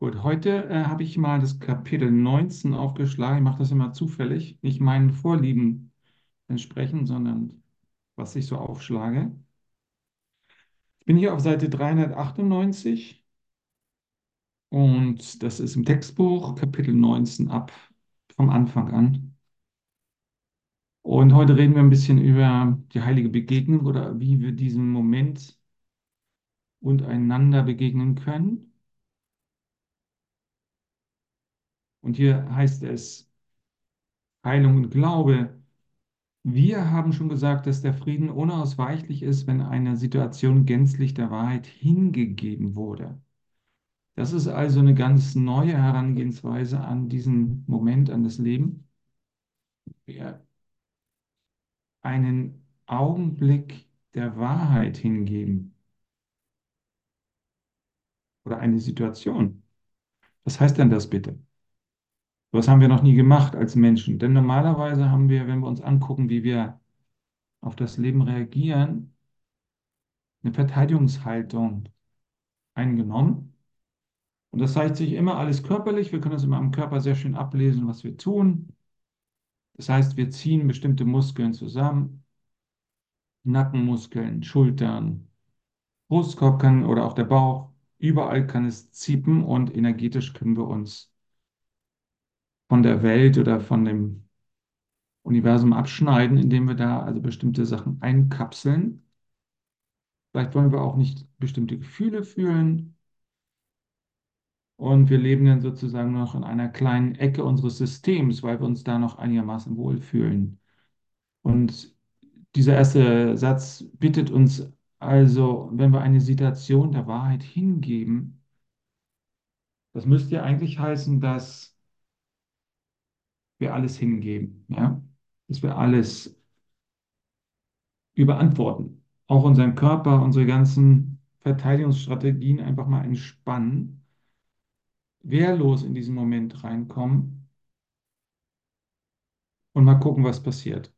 Gut, heute äh, habe ich mal das Kapitel 19 aufgeschlagen. Ich mache das immer zufällig, nicht meinen Vorlieben entsprechend, sondern was ich so aufschlage. Ich bin hier auf Seite 398 und das ist im Textbuch Kapitel 19 ab vom Anfang an. Und heute reden wir ein bisschen über die heilige Begegnung oder wie wir diesem Moment und einander begegnen können. Und hier heißt es Heilung und Glaube. Wir haben schon gesagt, dass der Frieden unausweichlich ist, wenn eine Situation gänzlich der Wahrheit hingegeben wurde. Das ist also eine ganz neue Herangehensweise an diesen Moment, an das Leben. Wir einen Augenblick der Wahrheit hingeben oder eine Situation. Was heißt denn das bitte? Was haben wir noch nie gemacht als Menschen? Denn normalerweise haben wir, wenn wir uns angucken, wie wir auf das Leben reagieren, eine Verteidigungshaltung eingenommen. Und das zeigt sich immer alles körperlich. Wir können das immer am Körper sehr schön ablesen, was wir tun. Das heißt, wir ziehen bestimmte Muskeln zusammen. Nackenmuskeln, Schultern, Brustkorb kann oder auch der Bauch. Überall kann es ziepen und energetisch können wir uns von der Welt oder von dem Universum abschneiden, indem wir da also bestimmte Sachen einkapseln. Vielleicht wollen wir auch nicht bestimmte Gefühle fühlen. Und wir leben dann sozusagen noch in einer kleinen Ecke unseres Systems, weil wir uns da noch einigermaßen wohlfühlen. Und dieser erste Satz bittet uns also, wenn wir eine Situation der Wahrheit hingeben, das müsste ja eigentlich heißen, dass wir alles hingeben, ja? dass wir alles überantworten. Auch unseren Körper, unsere ganzen Verteidigungsstrategien einfach mal entspannen, wehrlos in diesen Moment reinkommen und mal gucken, was passiert.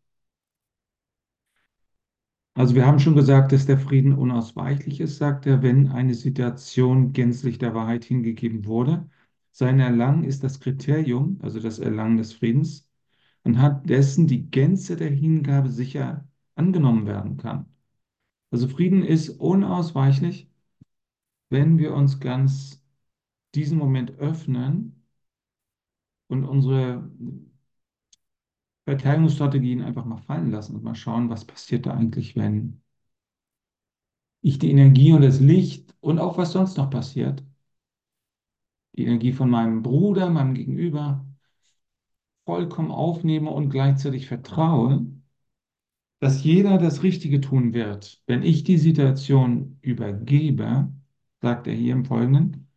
Also wir haben schon gesagt, dass der Frieden unausweichlich ist, sagt er, wenn eine Situation gänzlich der Wahrheit hingegeben wurde. Sein Erlangen ist das Kriterium, also das Erlangen des Friedens, anhand dessen die Gänze der Hingabe sicher angenommen werden kann. Also Frieden ist unausweichlich, wenn wir uns ganz diesen Moment öffnen und unsere Verteidigungsstrategien einfach mal fallen lassen und mal schauen, was passiert da eigentlich, wenn ich die Energie und das Licht und auch was sonst noch passiert, die Energie von meinem Bruder, meinem Gegenüber, vollkommen aufnehme und gleichzeitig vertraue, dass jeder das Richtige tun wird, wenn ich die Situation übergebe, sagt er hier im Folgenden,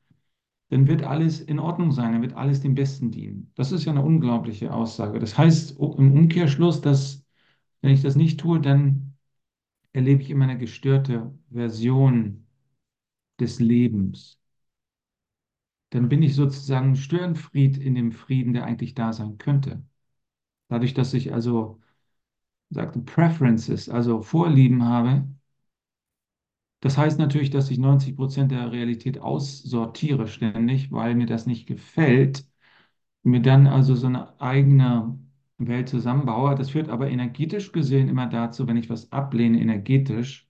dann wird alles in Ordnung sein, dann wird alles dem Besten dienen. Das ist ja eine unglaubliche Aussage. Das heißt im Umkehrschluss, dass wenn ich das nicht tue, dann erlebe ich immer eine gestörte Version des Lebens dann bin ich sozusagen Störenfried in dem Frieden, der eigentlich da sein könnte. Dadurch, dass ich also, sagte, Preferences, also Vorlieben habe, das heißt natürlich, dass ich 90 Prozent der Realität aussortiere ständig, weil mir das nicht gefällt, mir dann also so eine eigene Welt zusammenbaue. Das führt aber energetisch gesehen immer dazu, wenn ich was ablehne, energetisch,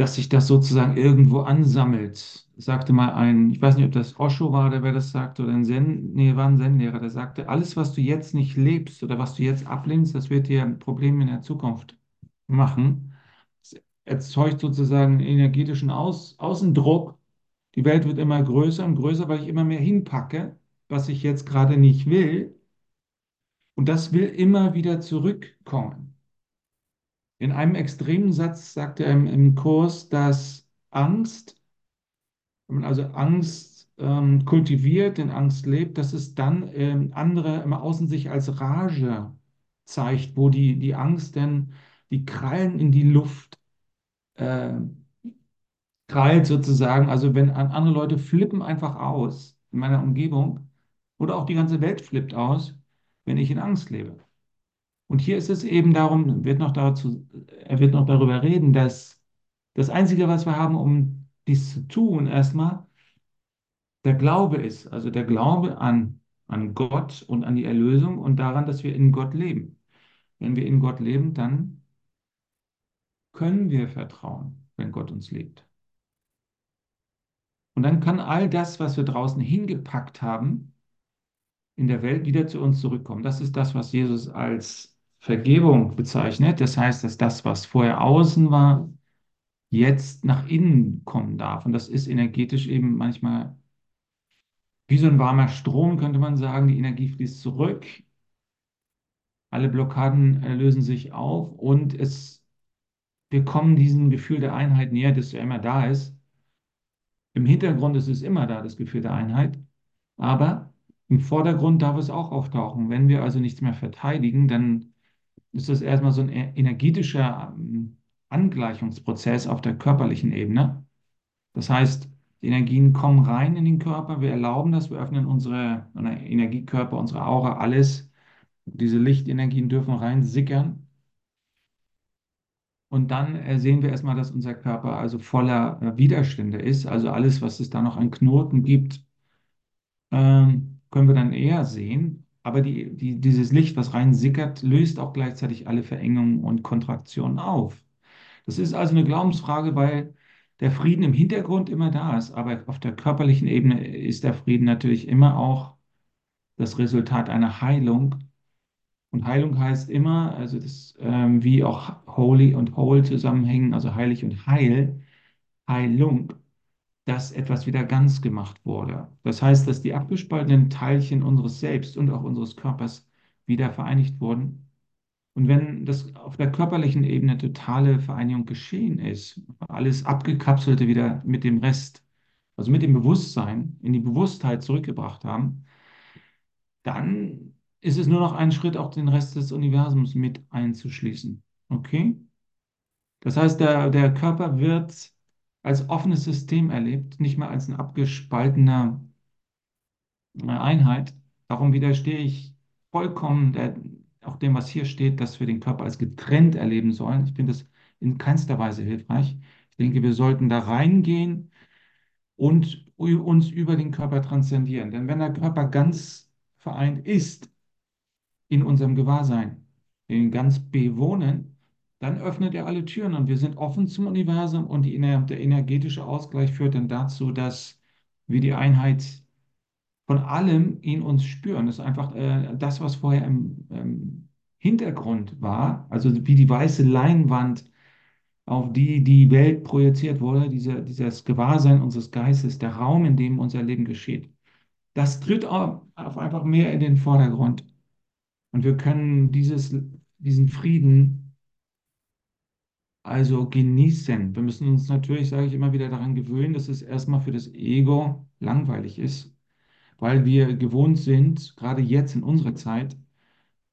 dass sich das sozusagen irgendwo ansammelt. Sagte mal ein, ich weiß nicht, ob das Osho war, der wer das sagte, oder ein Zen, nee, war ein Zen-Lehrer, der sagte, alles, was du jetzt nicht lebst oder was du jetzt ablehnst, das wird dir Probleme in der Zukunft machen. Es erzeugt sozusagen einen energetischen Aus Außendruck. Die Welt wird immer größer und größer, weil ich immer mehr hinpacke, was ich jetzt gerade nicht will. Und das will immer wieder zurückkommen. In einem extremen Satz sagt er im, im Kurs, dass Angst, wenn man also Angst ähm, kultiviert, in Angst lebt, dass es dann ähm, andere im Außen sich als Rage zeigt, wo die, die Angst denn die Krallen in die Luft äh, krallt sozusagen. Also wenn andere Leute flippen einfach aus in meiner Umgebung oder auch die ganze Welt flippt aus, wenn ich in Angst lebe. Und hier ist es eben darum, wird noch dazu, er wird noch darüber reden, dass das Einzige, was wir haben, um dies zu tun, erstmal, der Glaube ist, also der Glaube an, an Gott und an die Erlösung und daran, dass wir in Gott leben. Wenn wir in Gott leben, dann können wir vertrauen, wenn Gott uns liebt. Und dann kann all das, was wir draußen hingepackt haben, in der Welt wieder zu uns zurückkommen. Das ist das, was Jesus als Vergebung bezeichnet. Das heißt, dass das, was vorher außen war, jetzt nach innen kommen darf. Und das ist energetisch eben manchmal wie so ein warmer Strom, könnte man sagen. Die Energie fließt zurück. Alle Blockaden lösen sich auf und es, wir kommen diesem Gefühl der Einheit näher, das ja immer da ist. Im Hintergrund ist es immer da, das Gefühl der Einheit. Aber im Vordergrund darf es auch auftauchen. Wenn wir also nichts mehr verteidigen, dann ist das erstmal so ein e-, energetischer ähm, Angleichungsprozess auf der körperlichen Ebene. Das heißt, die Energien kommen rein in den Körper, wir erlauben das, wir öffnen unsere Energiekörper, unsere Aura, alles. Diese Lichtenergien dürfen rein sickern. Und dann äh, sehen wir erstmal, dass unser Körper also voller äh, Widerstände ist. Also alles, was es da noch an Knoten gibt, ähm, können wir dann eher sehen. Aber die, die, dieses Licht, was rein sickert, löst auch gleichzeitig alle Verengungen und Kontraktionen auf. Das ist also eine Glaubensfrage, weil der Frieden im Hintergrund immer da ist. Aber auf der körperlichen Ebene ist der Frieden natürlich immer auch das Resultat einer Heilung. Und Heilung heißt immer, also das, ähm, wie auch holy und whole zusammenhängen, also heilig und heil, Heilung, dass etwas wieder ganz gemacht wurde. Das heißt, dass die abgespaltenen Teilchen unseres Selbst und auch unseres Körpers wieder vereinigt wurden. Und wenn das auf der körperlichen Ebene totale Vereinigung geschehen ist, alles abgekapselte wieder mit dem Rest, also mit dem Bewusstsein in die Bewusstheit zurückgebracht haben, dann ist es nur noch ein Schritt, auch den Rest des Universums mit einzuschließen. Okay? Das heißt, der, der Körper wird als offenes System erlebt, nicht mehr als eine abgespaltene äh, Einheit. Darum widerstehe ich vollkommen der, auch dem, was hier steht, dass wir den Körper als getrennt erleben sollen. Ich finde das in keinster Weise hilfreich. Ich denke, wir sollten da reingehen und uns über den Körper transzendieren. Denn wenn der Körper ganz vereint ist in unserem Gewahrsein, ihn ganz bewohnen, dann öffnet er alle Türen und wir sind offen zum Universum und die, der energetische Ausgleich führt dann dazu, dass wir die Einheit von allem in uns spüren. Das ist einfach äh, das, was vorher im ähm, Hintergrund war, also wie die weiße Leinwand, auf die die Welt projiziert wurde, diese, dieses Gewahrsein unseres Geistes, der Raum, in dem unser Leben geschieht. Das tritt auf einfach mehr in den Vordergrund. Und wir können dieses, diesen Frieden also genießen. Wir müssen uns natürlich, sage ich immer wieder, daran gewöhnen, dass es erstmal für das Ego langweilig ist, weil wir gewohnt sind, gerade jetzt in unserer Zeit,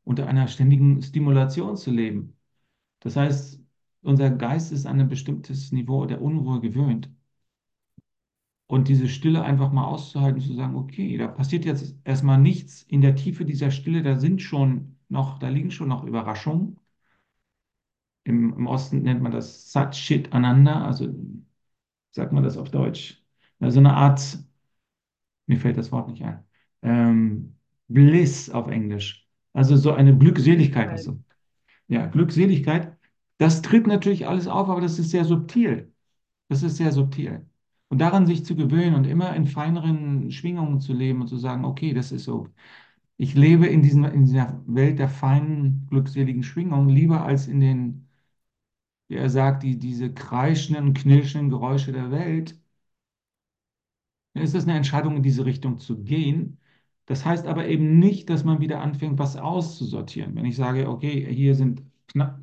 unter einer ständigen Stimulation zu leben. Das heißt, unser Geist ist an ein bestimmtes Niveau der Unruhe gewöhnt. Und diese Stille einfach mal auszuhalten, zu sagen, okay, da passiert jetzt erstmal nichts in der Tiefe dieser Stille, da sind schon noch, da liegen schon noch Überraschungen. Im, im Osten nennt man das Sat Ananda, also sagt man das auf Deutsch. Also eine Art, mir fällt das Wort nicht ein, ähm, Bliss auf Englisch. Also so eine Glückseligkeit. Also, ja, Glückseligkeit, das tritt natürlich alles auf, aber das ist sehr subtil. Das ist sehr subtil. Und daran sich zu gewöhnen und immer in feineren Schwingungen zu leben und zu sagen, okay, das ist so. Ich lebe in, diesen, in dieser Welt der feinen, glückseligen Schwingungen lieber als in den, wie er sagt, die, diese kreischenden, knirschenden Geräusche der Welt. Dann ist das eine Entscheidung, in diese Richtung zu gehen. Das heißt aber eben nicht, dass man wieder anfängt, was auszusortieren. Wenn ich sage, okay, hier sind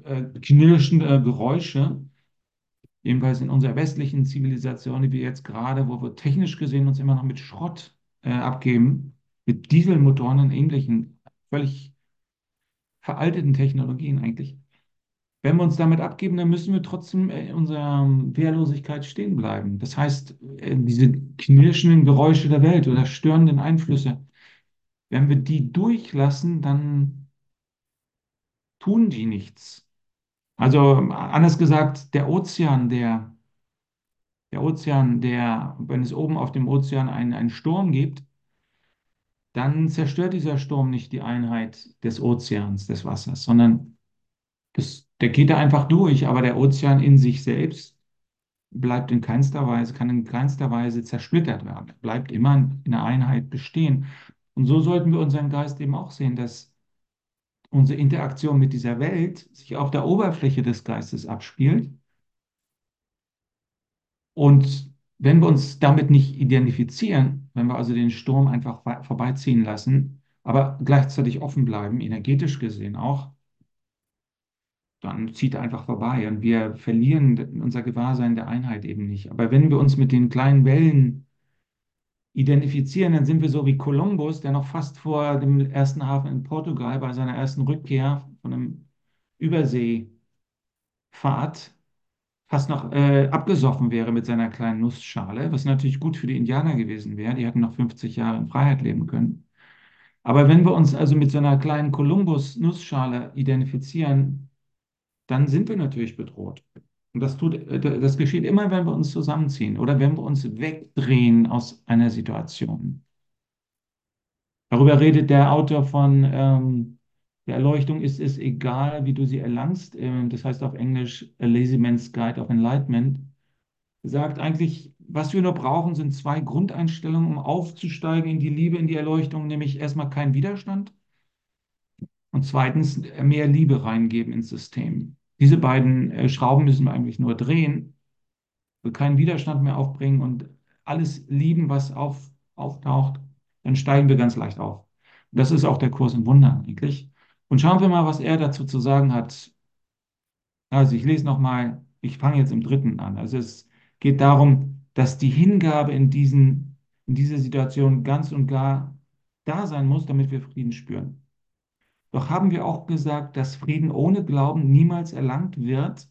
äh, knirschende Geräusche, jedenfalls in unserer westlichen Zivilisation, die wir jetzt gerade, wo wir technisch gesehen uns immer noch mit Schrott äh, abgeben, mit Dieselmotoren und ähnlichen völlig veralteten Technologien eigentlich. Wenn wir uns damit abgeben, dann müssen wir trotzdem in unserer Wehrlosigkeit stehen bleiben. Das heißt, äh, diese knirschenden Geräusche der Welt oder störenden Einflüsse, wenn wir die durchlassen, dann tun die nichts. Also anders gesagt, der Ozean, der, Der Ozean, der, wenn es oben auf dem Ozean einen, einen Sturm gibt, dann zerstört dieser Sturm nicht die Einheit des Ozeans, des Wassers, sondern das, der geht da einfach durch, aber der Ozean in sich selbst bleibt in keinster Weise, kann in keinster Weise zersplittert werden. Er bleibt immer in der Einheit bestehen. Und so sollten wir unseren Geist eben auch sehen, dass unsere Interaktion mit dieser Welt sich auf der Oberfläche des Geistes abspielt. Und wenn wir uns damit nicht identifizieren, wenn wir also den Sturm einfach vorbeiziehen lassen, aber gleichzeitig offen bleiben, energetisch gesehen auch, dann zieht er einfach vorbei und wir verlieren unser Gewahrsein der Einheit eben nicht. Aber wenn wir uns mit den kleinen Wellen identifizieren, dann sind wir so wie Kolumbus, der noch fast vor dem ersten Hafen in Portugal bei seiner ersten Rückkehr von einem Überseefahrt fast noch äh, abgesoffen wäre mit seiner kleinen Nussschale, was natürlich gut für die Indianer gewesen wäre. Die hätten noch 50 Jahre in Freiheit leben können. Aber wenn wir uns also mit so einer kleinen Kolumbus-Nussschale identifizieren, dann sind wir natürlich bedroht. Und das, tut, das geschieht immer, wenn wir uns zusammenziehen oder wenn wir uns wegdrehen aus einer Situation. Darüber redet der Autor von ähm, der Erleuchtung ist es egal, wie du sie erlangst. Ähm, das heißt auf Englisch A Lazy Man's Guide of Enlightenment. Sagt eigentlich, was wir nur brauchen, sind zwei Grundeinstellungen, um aufzusteigen in die Liebe, in die Erleuchtung, nämlich erstmal kein Widerstand und zweitens mehr Liebe reingeben ins System. Diese beiden äh, Schrauben müssen wir eigentlich nur drehen, keinen Widerstand mehr aufbringen und alles lieben, was auf, auftaucht, dann steigen wir ganz leicht auf. Das ist auch der Kurs in Wundern eigentlich. Und schauen wir mal, was er dazu zu sagen hat. Also ich lese nochmal, ich fange jetzt im dritten an. Also es geht darum, dass die Hingabe in, diesen, in dieser Situation ganz und gar da sein muss, damit wir Frieden spüren. Doch haben wir auch gesagt, dass Frieden ohne Glauben niemals erlangt wird,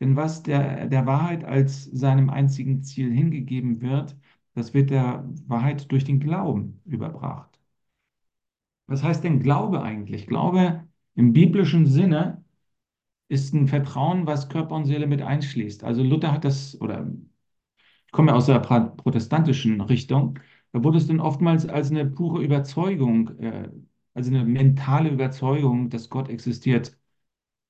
denn was der, der Wahrheit als seinem einzigen Ziel hingegeben wird, das wird der Wahrheit durch den Glauben überbracht. Was heißt denn Glaube eigentlich? Glaube im biblischen Sinne ist ein Vertrauen, was Körper und Seele mit einschließt. Also Luther hat das, oder ich komme aus der protestantischen Richtung, da wurde es dann oftmals als eine pure Überzeugung äh, also eine mentale Überzeugung, dass Gott existiert,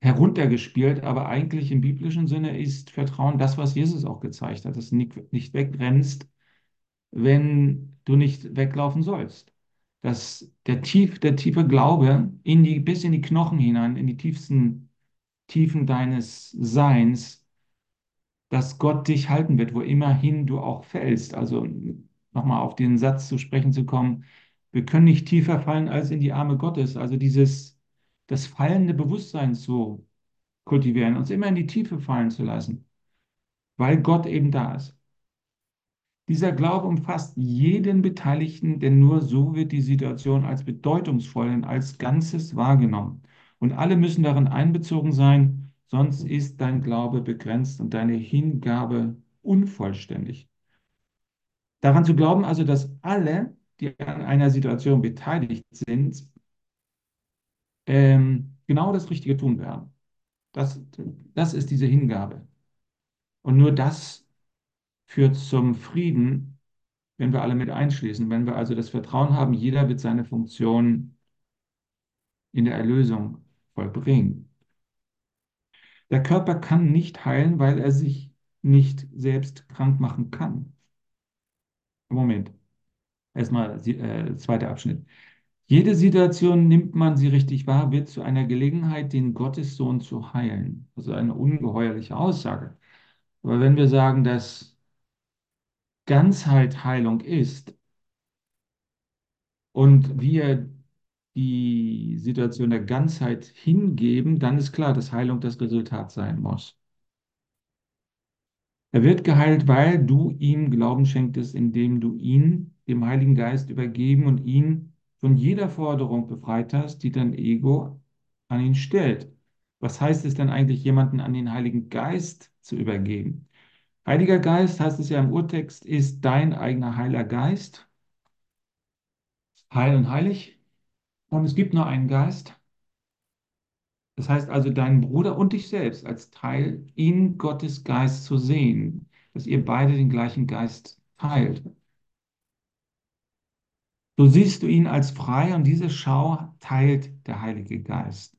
heruntergespielt. Aber eigentlich im biblischen Sinne ist Vertrauen das, was Jesus auch gezeigt hat, dass du nicht, nicht wegrennst, wenn du nicht weglaufen sollst. Dass der, tief, der tiefe Glaube in die, bis in die Knochen hinein, in die tiefsten Tiefen deines Seins, dass Gott dich halten wird, wo immerhin du auch fällst. Also nochmal auf den Satz zu sprechen zu kommen, wir können nicht tiefer fallen als in die Arme Gottes. Also dieses, das fallende Bewusstsein zu kultivieren, uns immer in die Tiefe fallen zu lassen, weil Gott eben da ist. Dieser Glaube umfasst jeden Beteiligten, denn nur so wird die Situation als bedeutungsvoll und als Ganzes wahrgenommen. Und alle müssen darin einbezogen sein, sonst ist dein Glaube begrenzt und deine Hingabe unvollständig. Daran zu glauben also, dass alle die an einer Situation beteiligt sind, ähm, genau das Richtige tun werden. Das, das ist diese Hingabe. Und nur das führt zum Frieden, wenn wir alle mit einschließen, wenn wir also das Vertrauen haben, jeder wird seine Funktion in der Erlösung vollbringen. Der Körper kann nicht heilen, weil er sich nicht selbst krank machen kann. Moment. Erstmal äh, zweiter Abschnitt. Jede Situation, nimmt man sie richtig wahr, wird zu einer Gelegenheit, den Gottessohn zu heilen. Also eine ungeheuerliche Aussage. Aber wenn wir sagen, dass Ganzheit Heilung ist und wir die Situation der Ganzheit hingeben, dann ist klar, dass Heilung das Resultat sein muss. Er wird geheilt, weil du ihm Glauben schenktest, indem du ihn dem Heiligen Geist übergeben und ihn von jeder Forderung befreit hast, die dein Ego an ihn stellt. Was heißt es denn eigentlich, jemanden an den Heiligen Geist zu übergeben? Heiliger Geist, heißt es ja im Urtext, ist dein eigener Heiler Geist. Heil und heilig. Und es gibt nur einen Geist. Das heißt also, deinen Bruder und dich selbst als Teil in Gottes Geist zu sehen. dass ihr beide den gleichen Geist teilt. So siehst du ihn als frei und diese Schau teilt der Heilige Geist.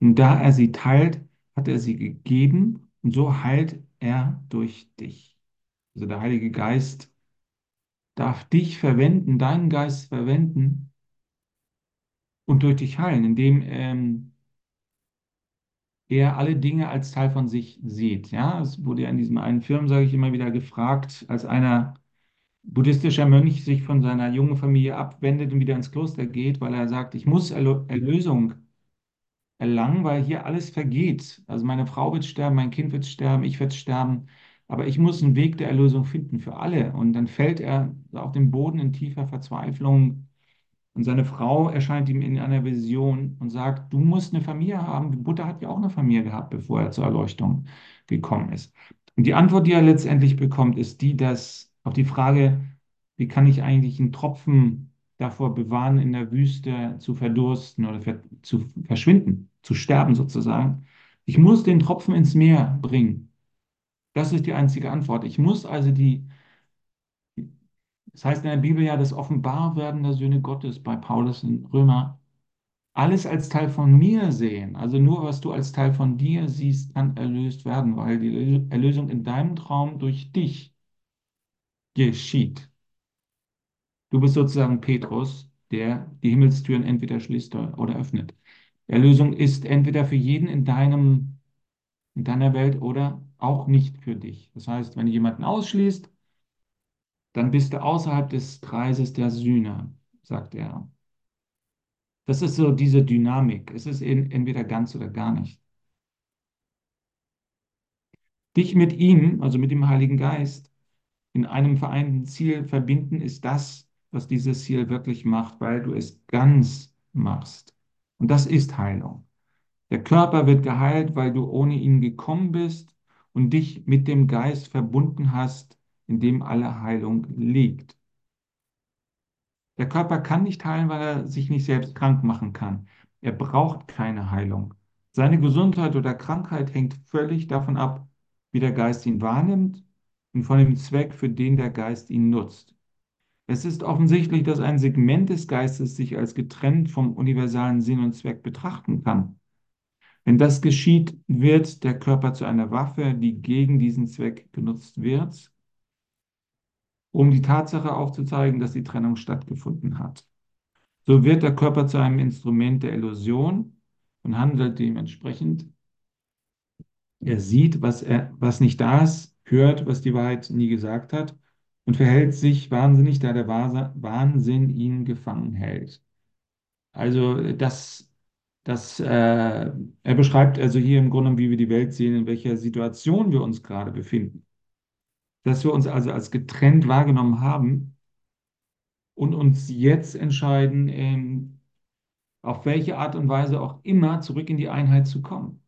Und da er sie teilt, hat er sie gegeben und so heilt er durch dich. Also der Heilige Geist darf dich verwenden, deinen Geist verwenden und durch dich heilen, indem ähm, er alle Dinge als Teil von sich sieht. Ja, es wurde ja in diesem einen Film, sage ich immer wieder, gefragt, als einer buddhistischer Mönch sich von seiner jungen Familie abwendet und wieder ins Kloster geht, weil er sagt, ich muss Erlösung erlangen, weil hier alles vergeht. Also meine Frau wird sterben, mein Kind wird sterben, ich werde sterben, aber ich muss einen Weg der Erlösung finden für alle. Und dann fällt er auf den Boden in tiefer Verzweiflung und seine Frau erscheint ihm in einer Vision und sagt, du musst eine Familie haben. Buddha hat ja auch eine Familie gehabt, bevor er zur Erleuchtung gekommen ist. Und die Antwort, die er letztendlich bekommt, ist die, dass auf die Frage, wie kann ich eigentlich einen Tropfen davor bewahren, in der Wüste zu verdursten oder zu verschwinden, zu sterben sozusagen. Ich muss den Tropfen ins Meer bringen. Das ist die einzige Antwort. Ich muss also die das heißt in der Bibel ja das Offenbarwerden der Söhne Gottes bei Paulus in Römer. Alles als Teil von mir sehen. Also nur was du als Teil von dir siehst, kann erlöst werden, weil die Erlösung in deinem Traum durch dich geschieht. Du bist sozusagen Petrus, der die Himmelstüren entweder schließt oder öffnet. Erlösung ist entweder für jeden in deinem, in deiner Welt oder auch nicht für dich. Das heißt, wenn du jemanden ausschließt, dann bist du außerhalb des Kreises der Sühne, sagt er. Das ist so diese Dynamik. Es ist entweder ganz oder gar nicht. Dich mit ihm, also mit dem Heiligen Geist, in einem vereinten Ziel verbinden, ist das, was dieses Ziel wirklich macht, weil du es ganz machst. Und das ist Heilung. Der Körper wird geheilt, weil du ohne ihn gekommen bist und dich mit dem Geist verbunden hast, in dem alle Heilung liegt. Der Körper kann nicht heilen, weil er sich nicht selbst krank machen kann. Er braucht keine Heilung. Seine Gesundheit oder Krankheit hängt völlig davon ab, wie der Geist ihn wahrnimmt und von dem Zweck, für den der Geist ihn nutzt. Es ist offensichtlich, dass ein Segment des Geistes sich als getrennt vom universalen Sinn und Zweck betrachten kann. Wenn das geschieht, wird der Körper zu einer Waffe, die gegen diesen Zweck genutzt wird um die Tatsache aufzuzeigen, dass die Trennung stattgefunden hat. So wird der Körper zu einem Instrument der Illusion und handelt dementsprechend. Er sieht, was, er, was nicht da ist, hört, was die Wahrheit nie gesagt hat und verhält sich wahnsinnig, da der Wahnsinn ihn gefangen hält. Also das, das, äh, er beschreibt also hier im Grunde, wie wir die Welt sehen, in welcher Situation wir uns gerade befinden dass wir uns also als getrennt wahrgenommen haben und uns jetzt entscheiden, ähm, auf welche Art und Weise auch immer zurück in die Einheit zu kommen.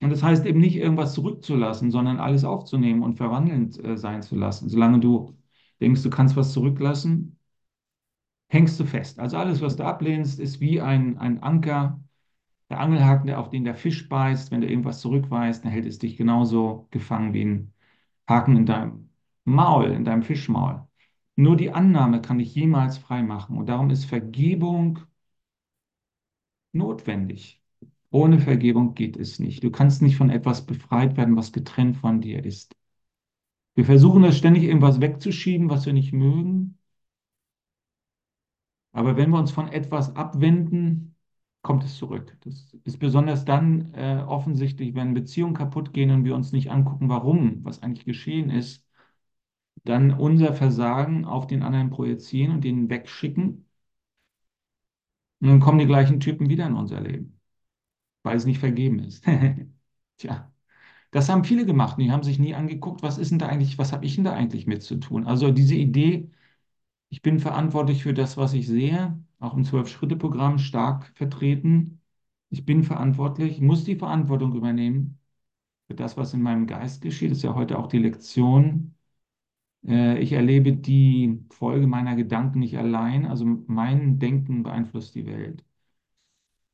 Und das heißt eben nicht irgendwas zurückzulassen, sondern alles aufzunehmen und verwandelnd äh, sein zu lassen. Solange du denkst, du kannst was zurücklassen, hängst du fest. Also alles, was du ablehnst, ist wie ein, ein Anker, der Angelhaken, auf den der Fisch beißt, wenn du irgendwas zurückweist, dann hält es dich genauso gefangen wie ein Haken in deinem Maul, in deinem Fischmaul. Nur die Annahme kann dich jemals frei machen. Und darum ist Vergebung notwendig. Ohne Vergebung geht es nicht. Du kannst nicht von etwas befreit werden, was getrennt von dir ist. Wir versuchen das ständig irgendwas wegzuschieben, was wir nicht mögen. Aber wenn wir uns von etwas abwenden, kommt es zurück. Das ist besonders dann äh, offensichtlich, wenn Beziehungen kaputt gehen und wir uns nicht angucken, warum, was eigentlich geschehen ist, dann unser Versagen auf den anderen projizieren und den wegschicken. Und dann kommen die gleichen Typen wieder in unser Leben, weil es nicht vergeben ist. Tja, das haben viele gemacht und die haben sich nie angeguckt, was ist denn da eigentlich, was habe ich denn da eigentlich mit zu tun? Also diese Idee, ich bin verantwortlich für das, was ich sehe, auch im Zwölf-Schritte-Programm stark vertreten. Ich bin verantwortlich, muss die Verantwortung übernehmen für das, was in meinem Geist geschieht. Das ist ja heute auch die Lektion. Äh, ich erlebe die Folge meiner Gedanken nicht allein. Also mein Denken beeinflusst die Welt.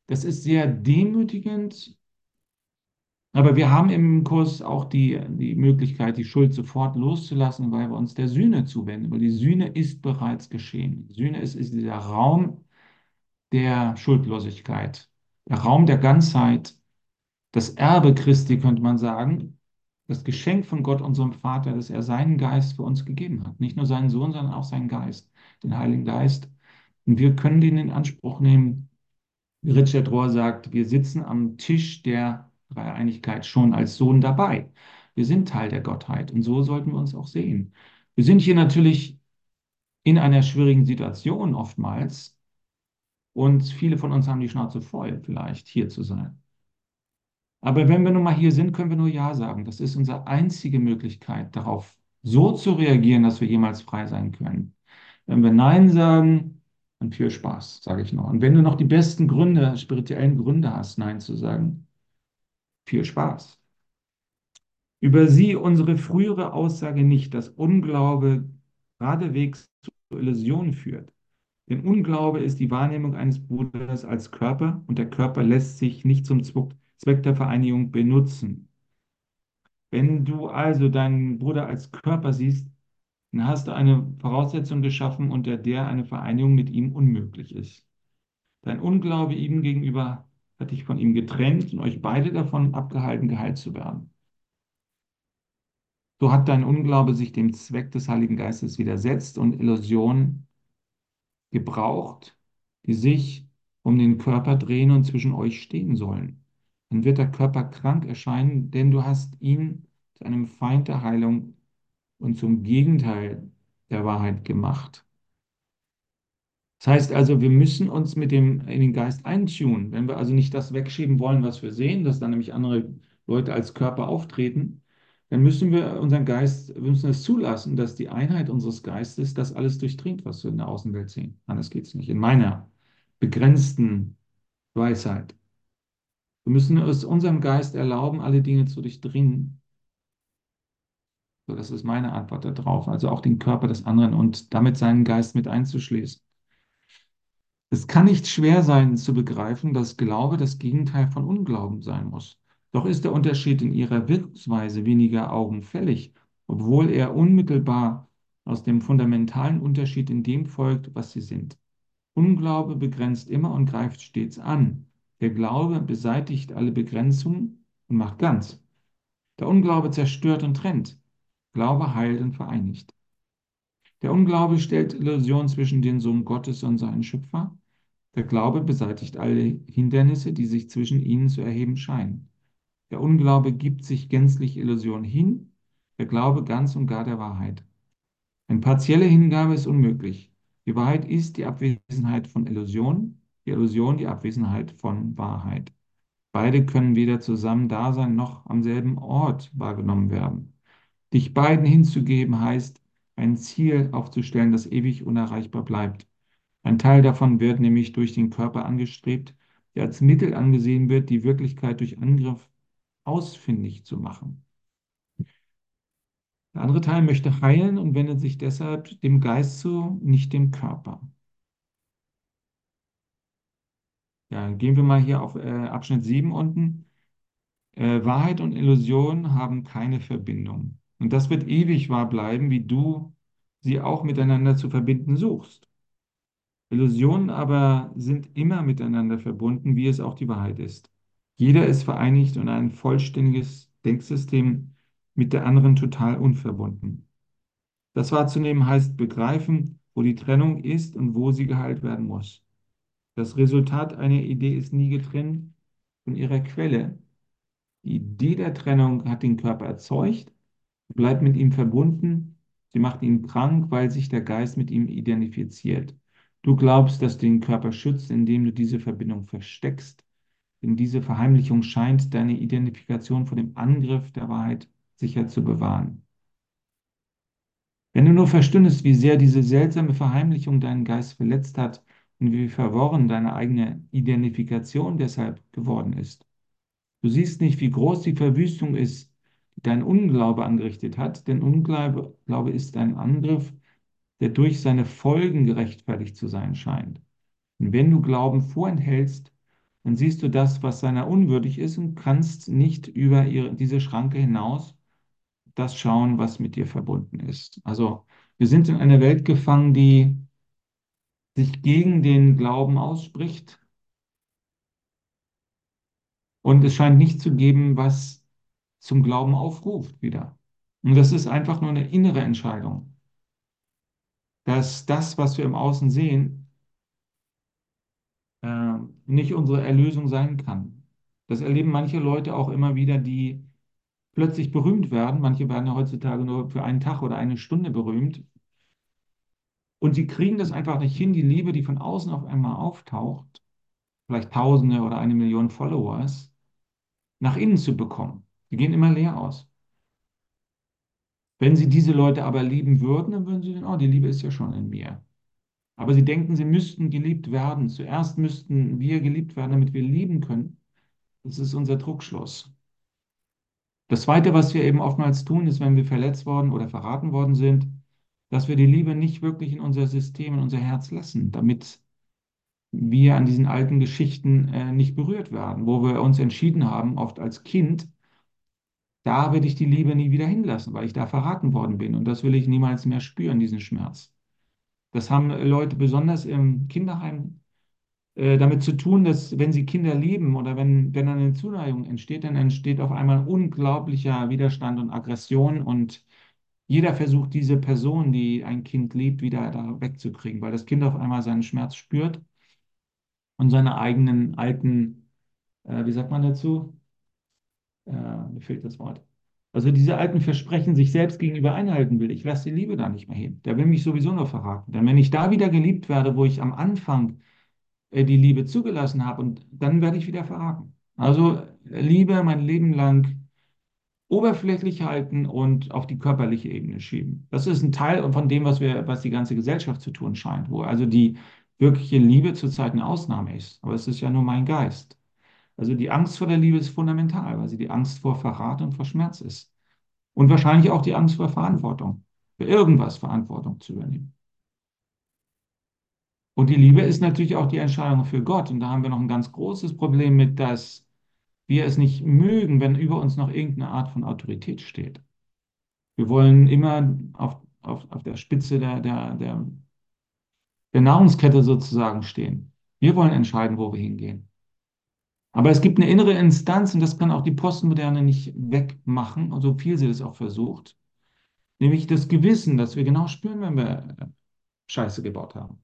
Das ist sehr demütigend, Aber wir haben im Kurs auch die, die Möglichkeit, die Schuld sofort loszulassen, weil wir uns der Sühne zuwenden, weil die Sühne ist bereits geschehen. Sühne ist, ist dieser Raum der Schuldlosigkeit, der Raum der Ganzheit, das Erbe Christi, könnte man sagen, das Geschenk von Gott, unserem Vater, dass er seinen Geist für uns gegeben hat. Nicht nur seinen Sohn, sondern auch seinen Geist, den Heiligen Geist. Und wir können den in Anspruch nehmen. Richard Rohr sagt, wir sitzen am Tisch der Dreieinigkeit schon als Sohn dabei. Wir sind Teil der Gottheit und so sollten wir uns auch sehen. Wir sind hier natürlich in einer schwierigen Situation oftmals und viele von uns haben die Schnauze voll, vielleicht hier zu sein. Aber wenn wir nun mal hier sind, können wir nur Ja sagen. Das ist unsere einzige Möglichkeit, darauf so zu reagieren, dass wir jemals frei sein können. Wenn wir Nein sagen, dann viel Spaß, sage ich noch. Und wenn du noch die besten Gründe, spirituellen Gründe hast, Nein zu sagen, viel Spaß. Über sie unsere frühere Aussage nicht, dass Unglaube geradewegs zu Illusionen führt. Denn Unglaube ist die Wahrnehmung eines Bruders als Körper und der Körper lässt sich nicht zum Zweck der Vereinigung benutzen. Wenn du also deinen Bruder als Körper siehst, dann hast du eine Voraussetzung geschaffen, unter der eine Vereinigung mit ihm unmöglich ist. Dein Unglaube ihm gegenüber hat dich von ihm getrennt und euch beide davon abgehalten, geheilt zu werden. So hat dein Unglaube sich dem Zweck des Heiligen Geistes widersetzt und Illusionen gebraucht, die sich um den Körper drehen und zwischen euch stehen sollen. Dann wird der Körper krank erscheinen, denn du hast ihn zu einem Feind der Heilung und zum Gegenteil der Wahrheit gemacht. Das heißt also, wir müssen uns mit dem in den Geist eintunen. Wenn wir also nicht das wegschieben wollen, was wir sehen, dass dann nämlich andere Leute als Körper auftreten, dann müssen wir unseren Geist, wir müssen es zulassen, dass die Einheit unseres Geistes das alles durchdringt, was wir in der Außenwelt sehen. Anders geht es nicht. In meiner begrenzten Weisheit. Wir müssen es unserem Geist erlauben, alle Dinge zu durchdringen. So, das ist meine Antwort darauf. Also auch den Körper des anderen und damit seinen Geist mit einzuschließen. Es kann nicht schwer sein zu begreifen, dass Glaube das Gegenteil von Unglauben sein muss. Doch ist der Unterschied in ihrer Wirkungsweise weniger augenfällig, obwohl er unmittelbar aus dem fundamentalen Unterschied in dem folgt, was sie sind. Unglaube begrenzt immer und greift stets an. Der Glaube beseitigt alle Begrenzungen und macht ganz. Der Unglaube zerstört und trennt. Glaube heilt und vereinigt. Der Unglaube stellt Illusion zwischen den Sohn Gottes und seinen Schöpfer. Der Glaube beseitigt alle Hindernisse, die sich zwischen ihnen zu erheben scheinen. Der Unglaube gibt sich gänzlich Illusion hin, der Glaube ganz und gar der Wahrheit. Eine partielle Hingabe ist unmöglich. Die Wahrheit ist die Abwesenheit von Illusion, die Illusion die Abwesenheit von Wahrheit. Beide können weder zusammen da sein noch am selben Ort wahrgenommen werden. Dich beiden hinzugeben heißt, ein Ziel aufzustellen, das ewig unerreichbar bleibt. Ein Teil davon wird nämlich durch den Körper angestrebt, der als Mittel angesehen wird, die Wirklichkeit durch Angriff ausfindig zu machen. Der andere Teil möchte heilen und wendet sich deshalb dem Geist zu, nicht dem Körper. Ja, gehen wir mal hier auf äh, Abschnitt 7 unten. Äh, Wahrheit und Illusion haben keine Verbindung. Und das wird ewig wahr bleiben, wie du sie auch miteinander zu verbinden suchst. Illusionen aber sind immer miteinander verbunden, wie es auch die Wahrheit ist. Jeder ist vereinigt und ein vollständiges Denksystem mit der anderen total unverbunden. Das wahrzunehmen heißt begreifen, wo die Trennung ist und wo sie geheilt werden muss. Das Resultat einer Idee ist nie getrennt von ihrer Quelle. Die Idee der Trennung hat den Körper erzeugt, bleibt mit ihm verbunden, sie macht ihn krank, weil sich der Geist mit ihm identifiziert. Du glaubst, dass du den Körper schützt, indem du diese Verbindung versteckst denn diese Verheimlichung scheint deine Identifikation vor dem Angriff der Wahrheit sicher zu bewahren. Wenn du nur verstündest, wie sehr diese seltsame Verheimlichung deinen Geist verletzt hat und wie verworren deine eigene Identifikation deshalb geworden ist. Du siehst nicht, wie groß die Verwüstung ist, dein Unglaube angerichtet hat, denn Unglaube Glaube ist ein Angriff, der durch seine Folgen gerechtfertigt zu sein scheint. Und wenn du Glauben vorenthältst, dann siehst du das, was seiner unwürdig ist und kannst nicht über ihre, diese Schranke hinaus das schauen, was mit dir verbunden ist. Also wir sind in einer Welt gefangen, die sich gegen den Glauben ausspricht. Und es scheint nicht zu geben, was zum Glauben aufruft wieder. Und das ist einfach nur eine innere Entscheidung, dass das, was wir im Außen sehen, äh, nicht unsere Erlösung sein kann. Das erleben manche Leute auch immer wieder, die plötzlich berühmt werden. Manche werden ja heutzutage nur für einen Tag oder eine Stunde berühmt. Und sie kriegen das einfach nicht hin, die Liebe, die von außen auf einmal auftaucht, vielleicht Tausende oder eine Million Followers, nach innen zu bekommen. Die gehen immer leer aus. Wenn sie diese Leute aber lieben würden, dann würden sie denken, oh, die Liebe ist ja schon in mir. Aber sie denken, sie müssten geliebt werden. Zuerst müssten wir geliebt werden, damit wir lieben können. Das ist unser Druckschluss. Das Zweite, was wir eben oftmals tun, ist, wenn wir verletzt worden oder verraten worden sind, dass wir die Liebe nicht wirklich in unser System, in unser Herz lassen, damit wir an diesen alten Geschichten äh, nicht berührt werden, wo wir uns entschieden haben, oft als Kind, da werde ich die Liebe nie wieder hinlassen, weil ich da verraten worden bin. Und das will ich niemals mehr spüren, diesen Schmerz. Das haben Leute besonders im Kinderheim äh, damit zu tun, dass wenn sie Kinder lieben oder wenn, wenn eine Zuneigung entsteht, dann entsteht auf einmal unglaublicher Widerstand und Aggression und jeder versucht, diese Person, die ein Kind liebt, wieder da wegzukriegen, weil das Kind auf einmal seinen Schmerz spürt und seine eigenen alten, äh, wie sagt man dazu? Äh, mir fehlt das Wort. Also diese alten Versprechen sich selbst gegenüber einhalten will. Ich lasse die Liebe da nicht mehr hin. Der will mich sowieso nur verraten. Denn wenn ich da wieder geliebt werde, wo ich am Anfang äh, die Liebe zugelassen habe, und dann werde ich wieder verraten. Also Liebe mein Leben lang oberflächlich halten und auf die körperliche Ebene schieben. Das ist ein Teil von dem, was wir, was die ganze Gesellschaft zu tun scheint, wo also die wirkliche Liebe zurzeit eine Ausnahme ist. Aber es ist ja nur mein Geist. Also die Angst vor der Liebe ist fundamental, weil sie die Angst vor Verrat und vor Schmerz ist. Und wahrscheinlich auch die Angst vor Verantwortung, für irgendwas Verantwortung zu übernehmen. Und die Liebe ist natürlich auch die Entscheidung für Gott. Und da haben wir noch ein ganz großes Problem mit, dass wir es nicht mögen, wenn über uns noch irgendeine Art von Autorität steht. Wir wollen immer auf, auf, auf der Spitze der, der, der, der Nahrungskette sozusagen stehen. Wir wollen entscheiden, wo wir hingehen. Aber es gibt eine innere Instanz, und das kann auch die Postmoderne nicht wegmachen, so viel sie das auch versucht, nämlich das Gewissen, dass wir genau spüren, wenn wir äh, Scheiße gebaut haben.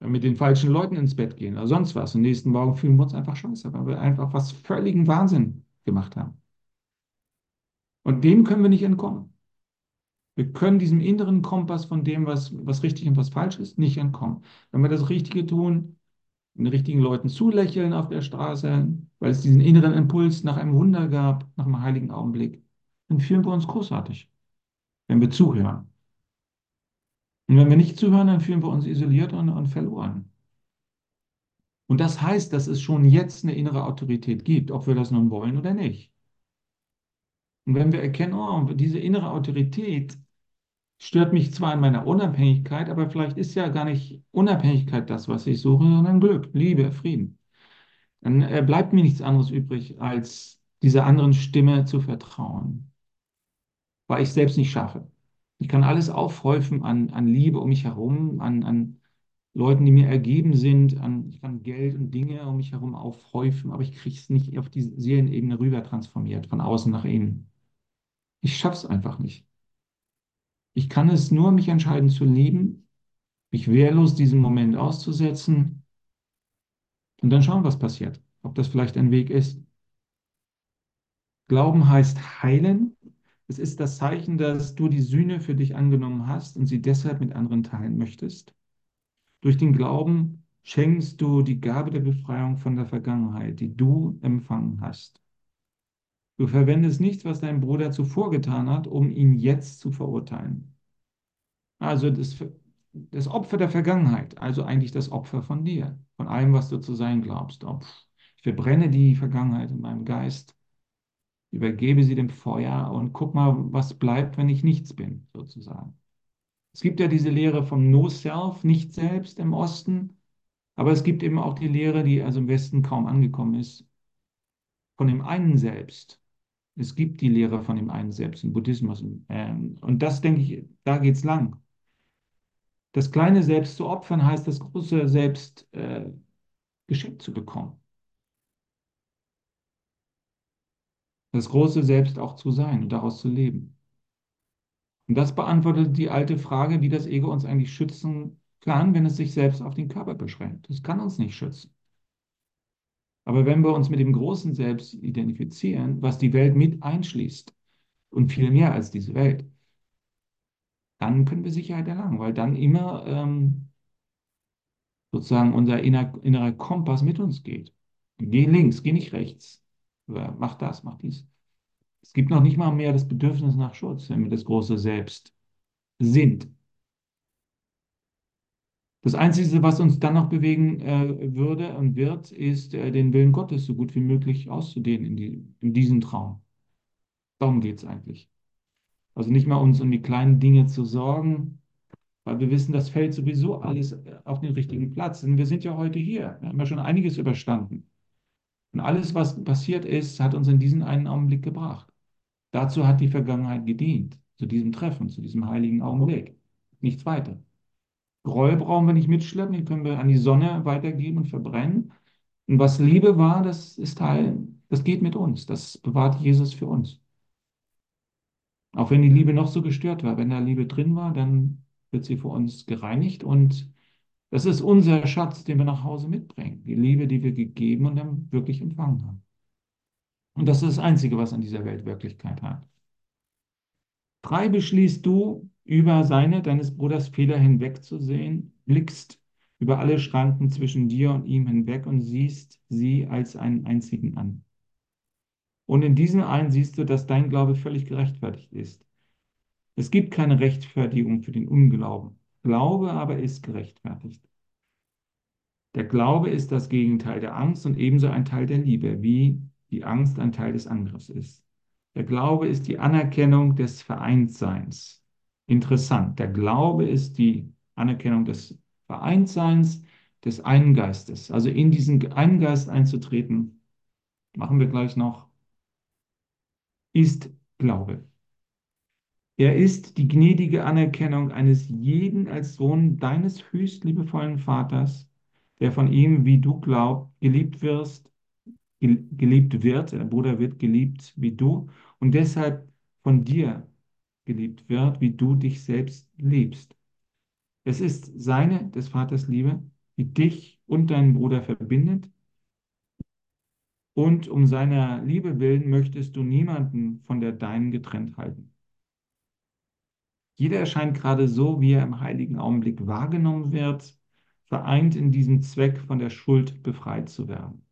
Wenn wir mit den falschen Leuten ins Bett gehen oder sonst was. Und nächsten Morgen fühlen wir uns einfach scheiße, weil wir einfach was völligen Wahnsinn gemacht haben. Und dem können wir nicht entkommen. Wir können diesem inneren Kompass von dem, was, was richtig und was falsch ist, nicht entkommen. Wenn wir das Richtige tun, den richtigen Leuten zulächeln auf der Straße, weil es diesen inneren Impuls nach einem Wunder gab, nach einem heiligen Augenblick, dann fühlen wir uns großartig, wenn wir zuhören. Und wenn wir nicht zuhören, dann fühlen wir uns isoliert und, und verloren. Und das heißt, dass es schon jetzt eine innere Autorität gibt, ob wir das nun wollen oder nicht. Und wenn wir erkennen, oh, diese innere Autorität stört mich zwar in meiner Unabhängigkeit, aber vielleicht ist ja gar nicht Unabhängigkeit das, was ich suche, sondern Glück, Liebe, Frieden. Dann äh, bleibt mir nichts anderes übrig, als dieser anderen Stimme zu vertrauen, weil ich selbst nicht schaffe. Ich kann alles aufhäufen an, an Liebe um mich herum, an, an Leuten, die mir ergeben sind. An, ich kann Geld und Dinge um mich herum aufhäufen, aber ich kriege es nicht auf die Seelenebene rüber transformiert, von außen nach innen. Ich schaffe es einfach nicht. Ich kann es nur mich entscheiden zu lieben, mich wehrlos diesem Moment auszusetzen und dann schauen, was passiert. Ob das vielleicht ein Weg ist. Glauben heißt heilen es ist das Zeichen, dass du die Sühne für dich angenommen hast und sie deshalb mit anderen teilen möchtest. Durch den Glauben schenkst du die Gabe der Befreiung von der Vergangenheit, die du empfangen hast. Du verwendest nichts, was dein Bruder zuvor getan hat, um ihn jetzt zu verurteilen. Also das, das Opfer der Vergangenheit, also eigentlich das Opfer von dir, von allem, was du zu sein glaubst. Ich verbrenne die Vergangenheit in meinem Geist übergebe sie dem Feuer und guck mal, was bleibt, wenn ich nichts bin, sozusagen. Es gibt ja diese Lehre vom No-Self, nicht selbst im Osten, Aber es gibt eben auch die Lehre, die also im Westen kaum angekommen ist, von dem einen Selbst. Es gibt die Lehre von dem einen Selbst im Buddhismus. Ähm, und das, denke ich, da geht es lang. Das kleine Selbst zu opfern heißt, das große Selbst äh, geschenkt zu bekommen. Das große Selbst auch zu sein und daraus zu leben. Und das beantwortet die alte Frage, wie das Ego uns eigentlich schützen kann, wenn es sich selbst auf den Körper beschränkt. Es kann uns nicht schützen. Aber wenn wir uns mit dem großen Selbst identifizieren, was die Welt mit einschließt und viel mehr als diese Welt, dann können wir Sicherheit erlangen, weil dann immer ähm, sozusagen unser inner, innerer Kompass mit uns geht. Geh links, geh nicht rechts. Oder mach das, mach dies. Es gibt noch nicht mal mehr das Bedürfnis nach Schutz, wenn wir das große Selbst sind. Das Einzige, was uns dann noch bewegen äh, würde und wird, ist, äh, den Willen Gottes so gut wie möglich auszudehnen in, die, in diesem Traum. Darum geht es eigentlich. Also nicht mal uns um die kleinen Dinge zu sorgen, weil wir wissen, das fällt sowieso alles äh, auf den richtigen Platz. Denn wir sind ja heute hier. Wir haben ja schon einiges überstanden. Und alles, was passiert ist, hat uns in diesen einen Augenblick gebracht. Dazu hat die Vergangenheit gedient, zu diesem Treffen, zu diesem heiligen Augenblick. Nichts weiter. Groll brauchen wir nicht mitschleppen, die können wir an die Sonne weitergeben und verbrennen. Und was Liebe war, das ist Teil, das geht mit uns. Das bewahrt Jesus für uns. Auch wenn die Liebe noch so gestört war, wenn da Liebe drin war, dann wird sie für uns gereinigt und das ist unser Schatz, den wir nach Hause mitbringen. Die Liebe, die wir gegeben und dann wirklich empfangen haben. Und das ist das Einzige, was an dieser Welt Wirklichkeit hat. Drei beschließt du, über seine, deines Bruders Fehler hinwegzusehen, blickst über alle Schranken zwischen dir und ihm hinweg und siehst sie als einen einzigen an. Und in diesem einen siehst du, dass dein Glaube völlig gerechtfertigt ist. Es gibt keine Rechtfertigung für den Unglauben. Glaube aber ist gerechtfertigt. Der Glaube ist das Gegenteil der Angst und ebenso ein Teil der Liebe, wie die Angst ein Teil des Angriffs ist. Der Glaube ist die Anerkennung des Vereintseins. Interessant. Der Glaube ist die Anerkennung des Vereintseins, des einen Geistes. Also in diesen einen Geist einzutreten, machen wir gleich noch, ist Glaube. Er ist die gnädige Anerkennung eines jeden als Sohn deines höchst liebevollen Vaters, der von ihm, wie du glaubst, geliebt wirst, geliebt wird, der Bruder wird geliebt wie du und deshalb von dir geliebt wird, wie du dich selbst liebst. Es ist seine, des Vaters Liebe, die dich und deinen Bruder verbindet und um seiner Liebe willen möchtest du niemanden von der deinen getrennt halten. Jeder erscheint gerade so, wie er im heiligen Augenblick wahrgenommen wird, vereint in diesem Zweck, von der Schuld befreit zu werden.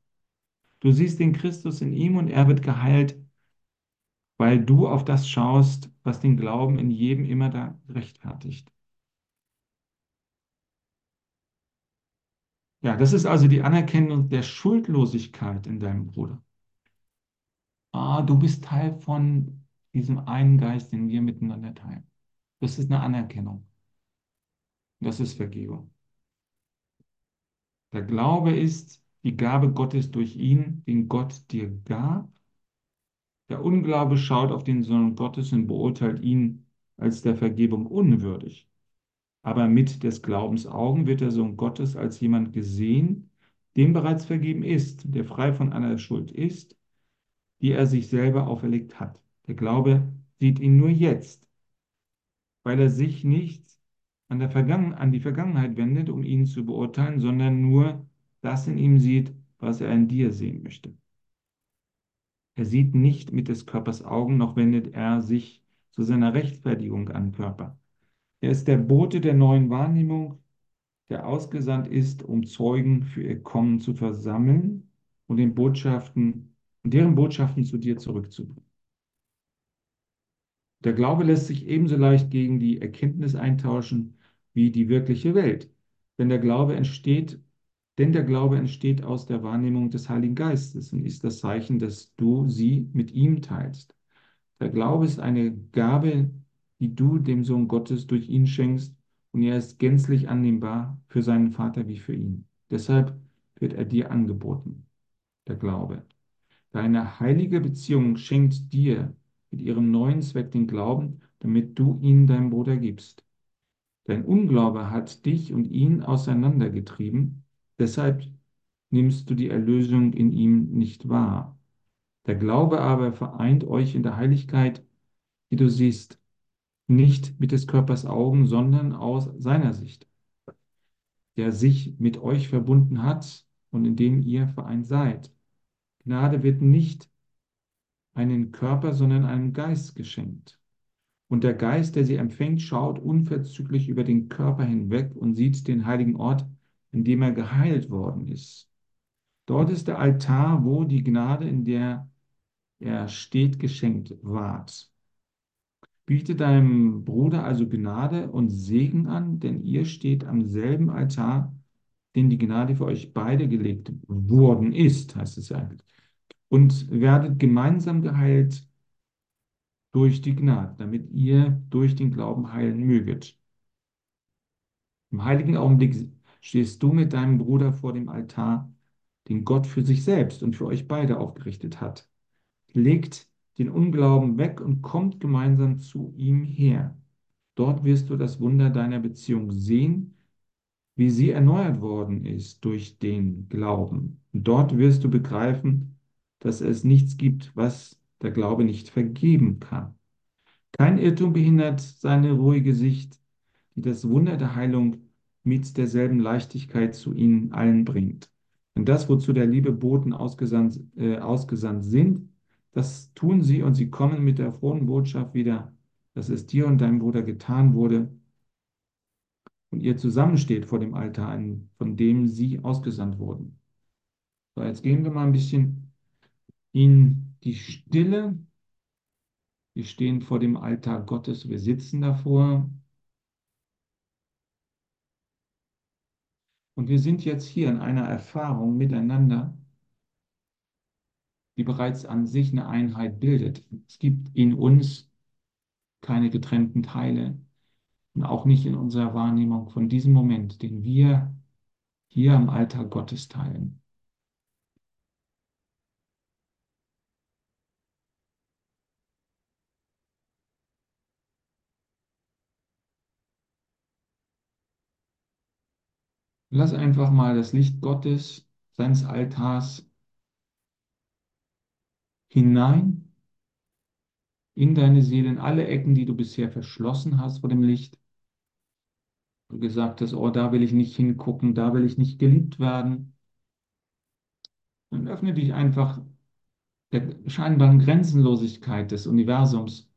Du siehst den Christus in ihm und er wird geheilt, weil du auf das schaust, was den Glauben in jedem immer da rechtfertigt. Ja, das ist also die Anerkennung der Schuldlosigkeit in deinem Bruder. Ah, du bist Teil von diesem einen Geist, den wir miteinander teilen. Das ist eine Anerkennung. Das ist Vergebung. Der Glaube ist die Gabe Gottes durch ihn, den Gott dir gab. Der Unglaube schaut auf den Sohn Gottes und beurteilt ihn als der Vergebung unwürdig. Aber mit des Glaubens Augen wird der Sohn Gottes als jemand gesehen, dem bereits vergeben ist, der frei von aller Schuld ist, die er sich selber auferlegt hat. Der Glaube sieht ihn nur jetzt weil er sich nicht an, an die Vergangenheit wendet, um ihn zu beurteilen, sondern nur das in ihm sieht, was er in dir sehen möchte. Er sieht nicht mit des Körpers Augen, noch wendet er sich zu seiner Rechtfertigung an Körper. Er ist der Bote der neuen Wahrnehmung, der ausgesandt ist, um Zeugen für ihr Kommen zu versammeln und den Botschaften und deren Botschaften zu dir zurückzubringen. Der Glaube lässt sich ebenso leicht gegen die Erkenntnis eintauschen wie die wirkliche Welt. Denn der Glaube entsteht, denn der Glaube entsteht aus der Wahrnehmung des Heiligen Geistes und ist das Zeichen, dass du sie mit ihm teilst. Der Glaube ist eine Gabe, die du dem Sohn Gottes durch ihn schenkst und er ist gänzlich annehmbar für seinen Vater wie für ihn. Deshalb wird er dir angeboten, der Glaube. Deine heilige Beziehung schenkt dir mit ihrem neuen Zweck den Glauben, damit du ihn deinem Bruder gibst. Dein Unglaube hat dich und ihn auseinandergetrieben, deshalb nimmst du die Erlösung in ihm nicht wahr. Der Glaube aber vereint euch in der Heiligkeit, die du siehst, nicht mit des Körpers Augen, sondern aus seiner Sicht, der sich mit euch verbunden hat und in dem ihr vereint seid. Gnade wird nicht einen Körper, sondern einem Geist geschenkt. Und der Geist, der sie empfängt, schaut unverzüglich über den Körper hinweg und sieht den heiligen Ort, in dem er geheilt worden ist. Dort ist der Altar, wo die Gnade, in der er steht, geschenkt ward. Biete deinem Bruder also Gnade und Segen an, denn ihr steht am selben Altar, den die Gnade für euch beide gelegt worden ist, heißt es eigentlich. Und werdet gemeinsam geheilt durch die Gnade, damit ihr durch den Glauben heilen möget. Im heiligen Augenblick stehst du mit deinem Bruder vor dem Altar, den Gott für sich selbst und für euch beide aufgerichtet hat. Legt den Unglauben weg und kommt gemeinsam zu ihm her. Dort wirst du das Wunder deiner Beziehung sehen, wie sie erneuert worden ist durch den Glauben. Und dort wirst du begreifen, dass es nichts gibt, was der Glaube nicht vergeben kann. Kein Irrtum behindert seine ruhige Sicht, die das Wunder der Heilung mit derselben Leichtigkeit zu ihnen allen bringt. Und das, wozu der liebe Boten ausgesandt, äh, ausgesandt sind, das tun sie und sie kommen mit der frohen Botschaft wieder, dass es dir und deinem Bruder getan wurde und ihr zusammensteht vor dem Altar, von dem sie ausgesandt wurden. So, jetzt gehen wir mal ein bisschen in die Stille. Wir stehen vor dem Altar Gottes, wir sitzen davor. Und wir sind jetzt hier in einer Erfahrung miteinander, die bereits an sich eine Einheit bildet. Es gibt in uns keine getrennten Teile und auch nicht in unserer Wahrnehmung von diesem Moment, den wir hier am Altar Gottes teilen. Lass einfach mal das Licht Gottes, seines Altars hinein in deine Seele, in alle Ecken, die du bisher verschlossen hast vor dem Licht. Du gesagt hast, oh, da will ich nicht hingucken, da will ich nicht geliebt werden. Dann öffne dich einfach der scheinbaren Grenzenlosigkeit des Universums.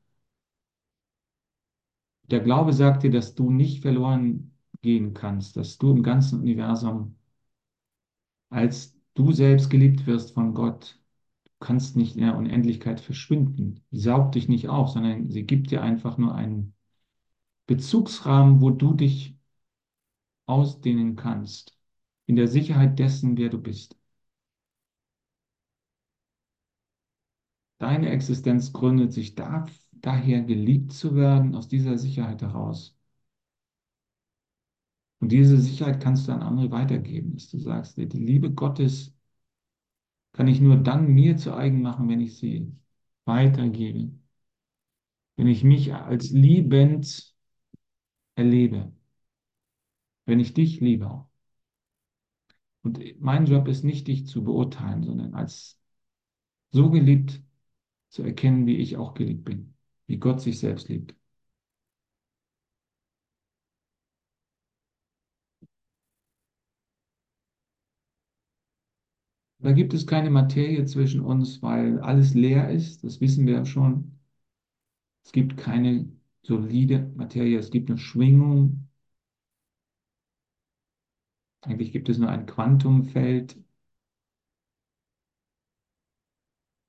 Der Glaube sagt dir, dass du nicht verloren gehen kannst, dass du im ganzen Universum als du selbst geliebt wirst von Gott, kannst nicht in der Unendlichkeit verschwinden. Sie saugt dich nicht auf, sondern sie gibt dir einfach nur einen Bezugsrahmen, wo du dich ausdehnen kannst, in der Sicherheit dessen, wer du bist. Deine Existenz gründet sich da, daher, geliebt zu werden, aus dieser Sicherheit heraus. Und diese Sicherheit kannst du an andere weitergeben, dass du sagst, die Liebe Gottes kann ich nur dann mir zu eigen machen, wenn ich sie weitergebe. Wenn ich mich als liebend erlebe. Wenn ich dich liebe. Und mein Job ist nicht, dich zu beurteilen, sondern als so geliebt zu erkennen, wie ich auch geliebt bin. Wie Gott sich selbst liebt. Da gibt es keine Materie zwischen uns, weil alles leer ist, das wissen wir ja schon. Es gibt keine solide Materie, es gibt eine Schwingung. Eigentlich gibt es nur ein Quantumfeld.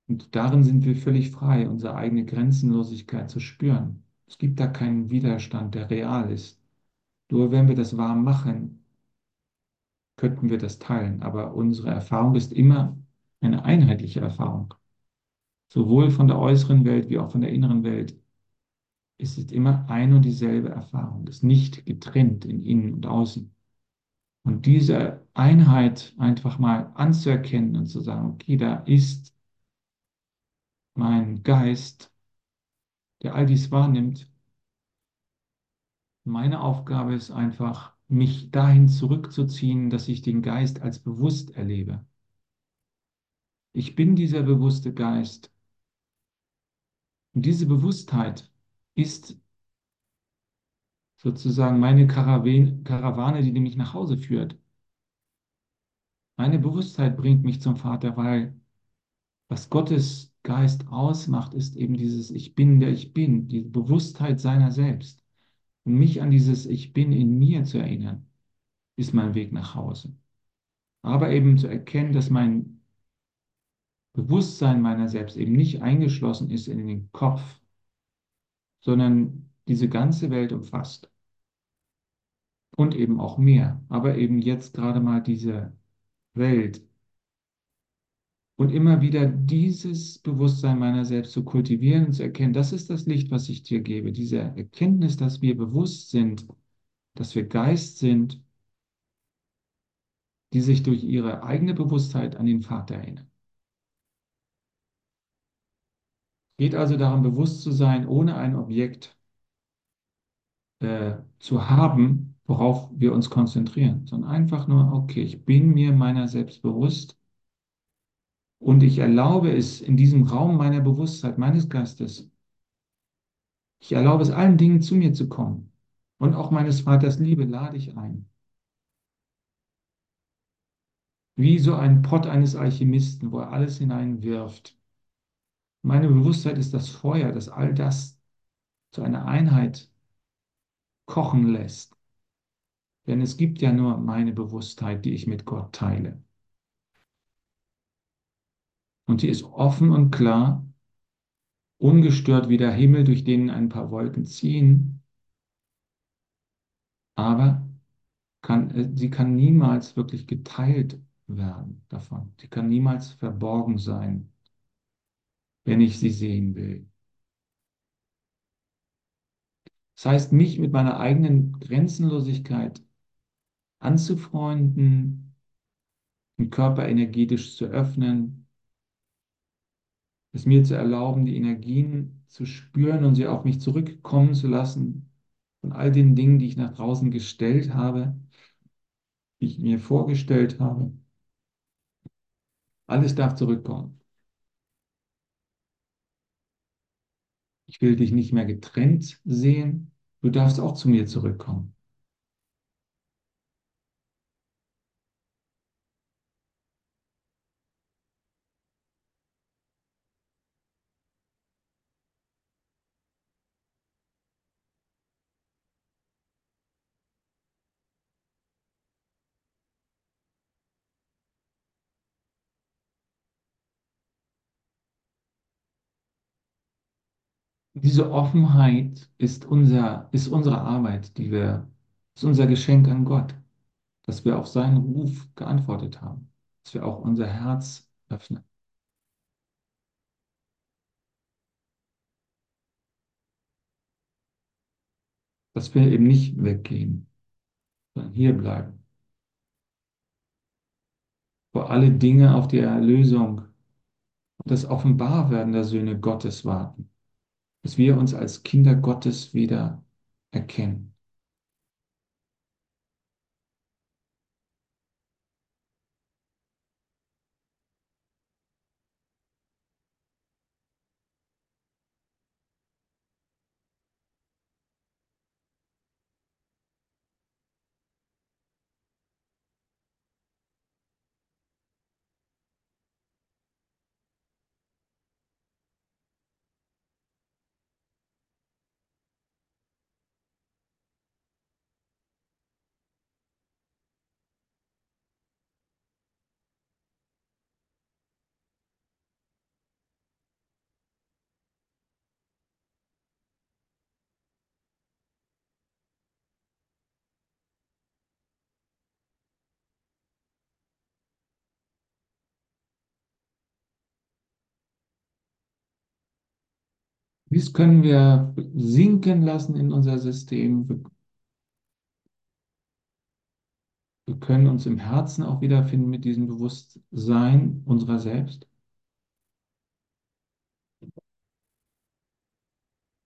Und darin sind wir völlig frei, unsere eigene Grenzenlosigkeit zu spüren. Es gibt da keinen Widerstand, der real ist. Nur wenn wir das wahr machen, könnten wir das teilen. Aber unsere Erfahrung ist immer eine einheitliche Erfahrung. Sowohl von der äußeren Welt wie auch von der inneren Welt ist es immer ein und dieselbe Erfahrung, ist nicht getrennt in innen und außen. Und diese Einheit einfach mal anzuerkennen und zu sagen, okay, da ist mein Geist, der all dies wahrnimmt. Meine Aufgabe ist einfach, mich dahin zurückzuziehen, dass ich den Geist als bewusst erlebe. Ich bin dieser bewusste Geist. Und diese Bewusstheit ist sozusagen meine Karawane, die mich nach Hause führt. Meine Bewusstheit bringt mich zum Vater, weil was Gottes Geist ausmacht, ist eben dieses Ich bin, der ich bin, die Bewusstheit seiner selbst. Und mich an dieses Ich bin in mir zu erinnern, ist mein Weg nach Hause. Aber eben zu erkennen, dass mein Bewusstsein meiner selbst eben nicht eingeschlossen ist in den Kopf, sondern diese ganze Welt umfasst. Und eben auch mehr, aber eben jetzt gerade mal diese Welt. Und immer wieder dieses Bewusstsein meiner selbst zu kultivieren und zu erkennen, das ist das Licht, was ich dir gebe. Diese Erkenntnis, dass wir bewusst sind, dass wir Geist sind, die sich durch ihre eigene Bewusstheit an den Vater erinnern. geht also darum, bewusst zu sein, ohne ein Objekt äh, zu haben, worauf wir uns konzentrieren, sondern einfach nur, okay, ich bin mir meiner selbst bewusst und ich erlaube es in diesem Raum meiner Bewusstheit, meines Geistes, ich erlaube es allen Dingen zu mir zu kommen. Und auch meines Vaters Liebe lade ich ein. Wie so ein Pott eines Alchemisten, wo er alles hineinwirft meine Bewusstheit ist das Feuer, das all das zu einer Einheit kochen lässt. Denn es gibt ja nur meine Bewusstheit, die ich mit Gott teile. Und die ist offen und klar, ungestört wie der Himmel, durch den ein paar Wolken ziehen. Aber kann, äh, sie kann niemals wirklich geteilt werden davon. Sie kann niemals verborgen sein wenn ich sie sehen will. Das heißt, mich mit meiner eigenen Grenzenlosigkeit anzufreunden, den Körper energetisch zu öffnen, es mir zu erlauben, die Energien zu spüren und sie auf mich zurückkommen zu lassen, von all den Dingen, die ich nach draußen gestellt habe, die ich mir vorgestellt habe. Alles darf zurückkommen. Ich will dich nicht mehr getrennt sehen. Du darfst auch zu mir zurückkommen. Diese Offenheit ist, unser, ist unsere Arbeit, die wir, ist unser Geschenk an Gott, dass wir auf seinen Ruf geantwortet haben, dass wir auch unser Herz öffnen. Dass wir eben nicht weggehen, sondern hier bleiben. Vor alle Dinge auf die Erlösung und das Offenbarwerden der Söhne Gottes warten dass wir uns als Kinder Gottes wieder erkennen. Dies können wir sinken lassen in unser System. Wir können uns im Herzen auch wiederfinden mit diesem Bewusstsein unserer selbst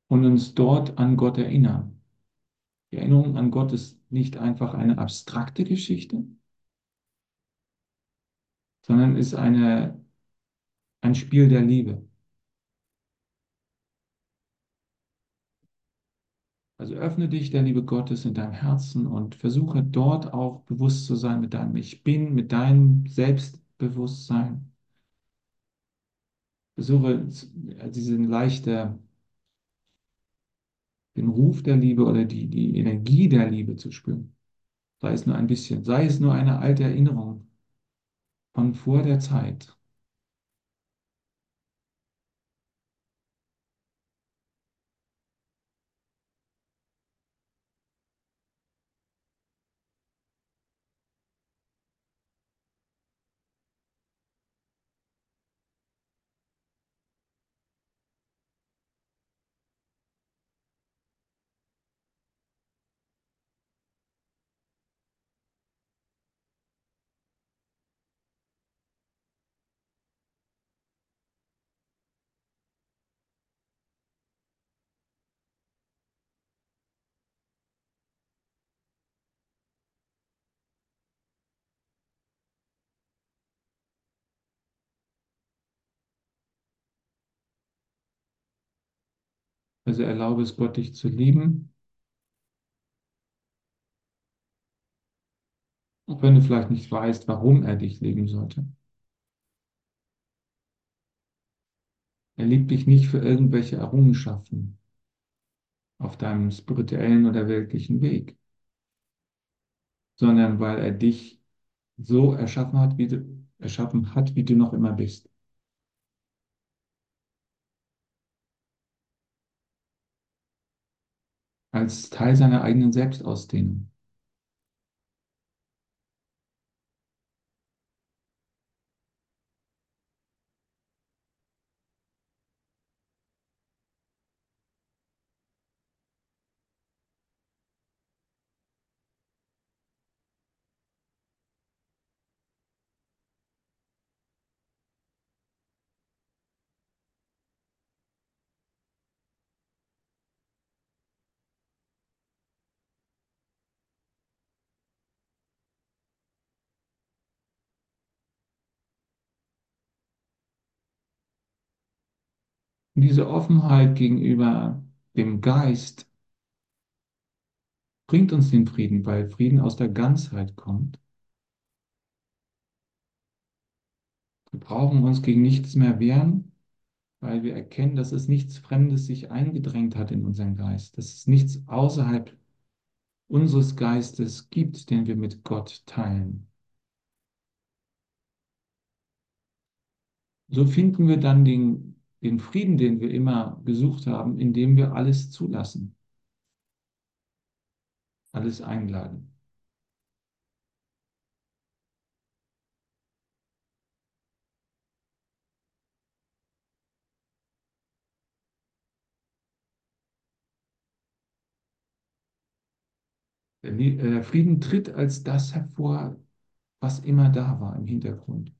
und uns dort an Gott erinnern. Die Erinnerung an Gott ist nicht einfach eine abstrakte Geschichte, sondern ist eine, ein Spiel der Liebe. Also öffne dich der Liebe Gottes in deinem Herzen und versuche dort auch bewusst zu sein mit deinem Ich Bin, mit deinem Selbstbewusstsein. Versuche diesen leichte, den Ruf der Liebe oder die, die Energie der Liebe zu spüren. Sei es nur ein bisschen, sei es nur eine alte Erinnerung von vor der Zeit. Also erlaube es Gott, dich zu lieben, auch wenn du vielleicht nicht weißt, warum er dich lieben sollte. Er liebt dich nicht für irgendwelche Errungenschaften auf deinem spirituellen oder weltlichen Weg, sondern weil er dich so erschaffen hat, wie du, erschaffen hat, wie du noch immer bist. Als Teil seiner eigenen Selbstausdehnung. Und diese Offenheit gegenüber dem Geist bringt uns den Frieden, weil Frieden aus der Ganzheit kommt. Wir brauchen uns gegen nichts mehr wehren, weil wir erkennen, dass es nichts Fremdes sich eingedrängt hat in unseren Geist, dass es nichts außerhalb unseres Geistes gibt, den wir mit Gott teilen. So finden wir dann den den Frieden, den wir immer gesucht haben, indem wir alles zulassen, alles einladen. Der Frieden tritt als das hervor, was immer da war im Hintergrund.